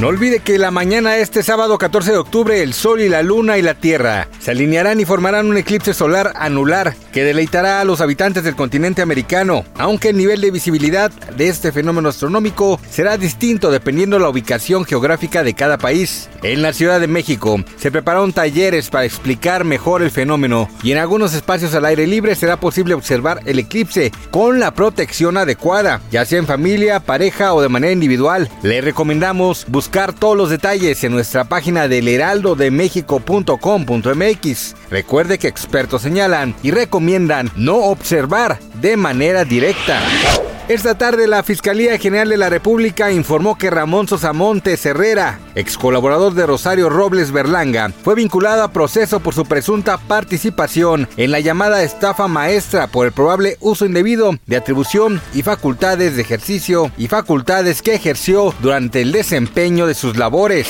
No olvide que la mañana este sábado 14 de octubre el Sol y la Luna y la Tierra se alinearán y formarán un eclipse solar anular que deleitará a los habitantes del continente americano, aunque el nivel de visibilidad de este fenómeno astronómico será distinto dependiendo de la ubicación geográfica de cada país. En la Ciudad de México se prepararon talleres para explicar mejor el fenómeno y en algunos espacios al aire libre será posible observar el eclipse con la protección adecuada, ya sea en familia, pareja o de manera individual. Le recomendamos buscar todos los detalles en nuestra página del heraldodemexico.com.mx. Recuerde que expertos señalan y recomiendan no observar de manera directa. Esta tarde la Fiscalía General de la República informó que Ramón Sosamontes Herrera, ex colaborador de Rosario Robles Berlanga, fue vinculado a proceso por su presunta participación en la llamada estafa maestra por el probable uso indebido de atribución y facultades de ejercicio y facultades que ejerció durante el desempeño de sus labores.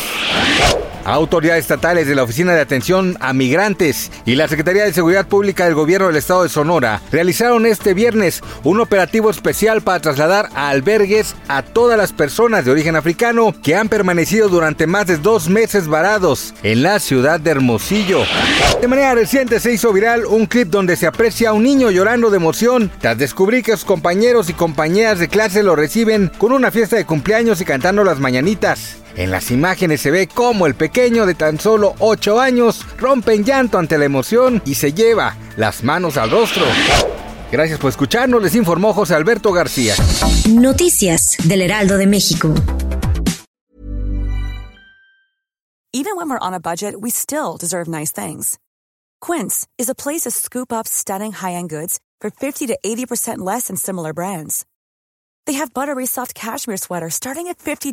Autoridades estatales de la Oficina de Atención a Migrantes y la Secretaría de Seguridad Pública del Gobierno del Estado de Sonora realizaron este viernes un operativo especial para trasladar a albergues a todas las personas de origen africano que han permanecido durante más de dos meses varados en la ciudad de Hermosillo. De manera reciente se hizo viral un clip donde se aprecia a un niño llorando de emoción tras descubrir que sus compañeros y compañeras de clase lo reciben con una fiesta de cumpleaños y cantando las mañanitas. En las imágenes se ve cómo el pequeño de tan solo 8 años rompe en llanto ante la emoción y se lleva las manos al rostro. Gracias por escucharnos, les informó José Alberto García. Noticias del Heraldo de México. Even when we're on a budget, we still deserve nice things. Quince is a place to scoop up stunning high-end goods for 50 to 80% less than similar brands. They have buttery soft cashmere sweaters starting at $50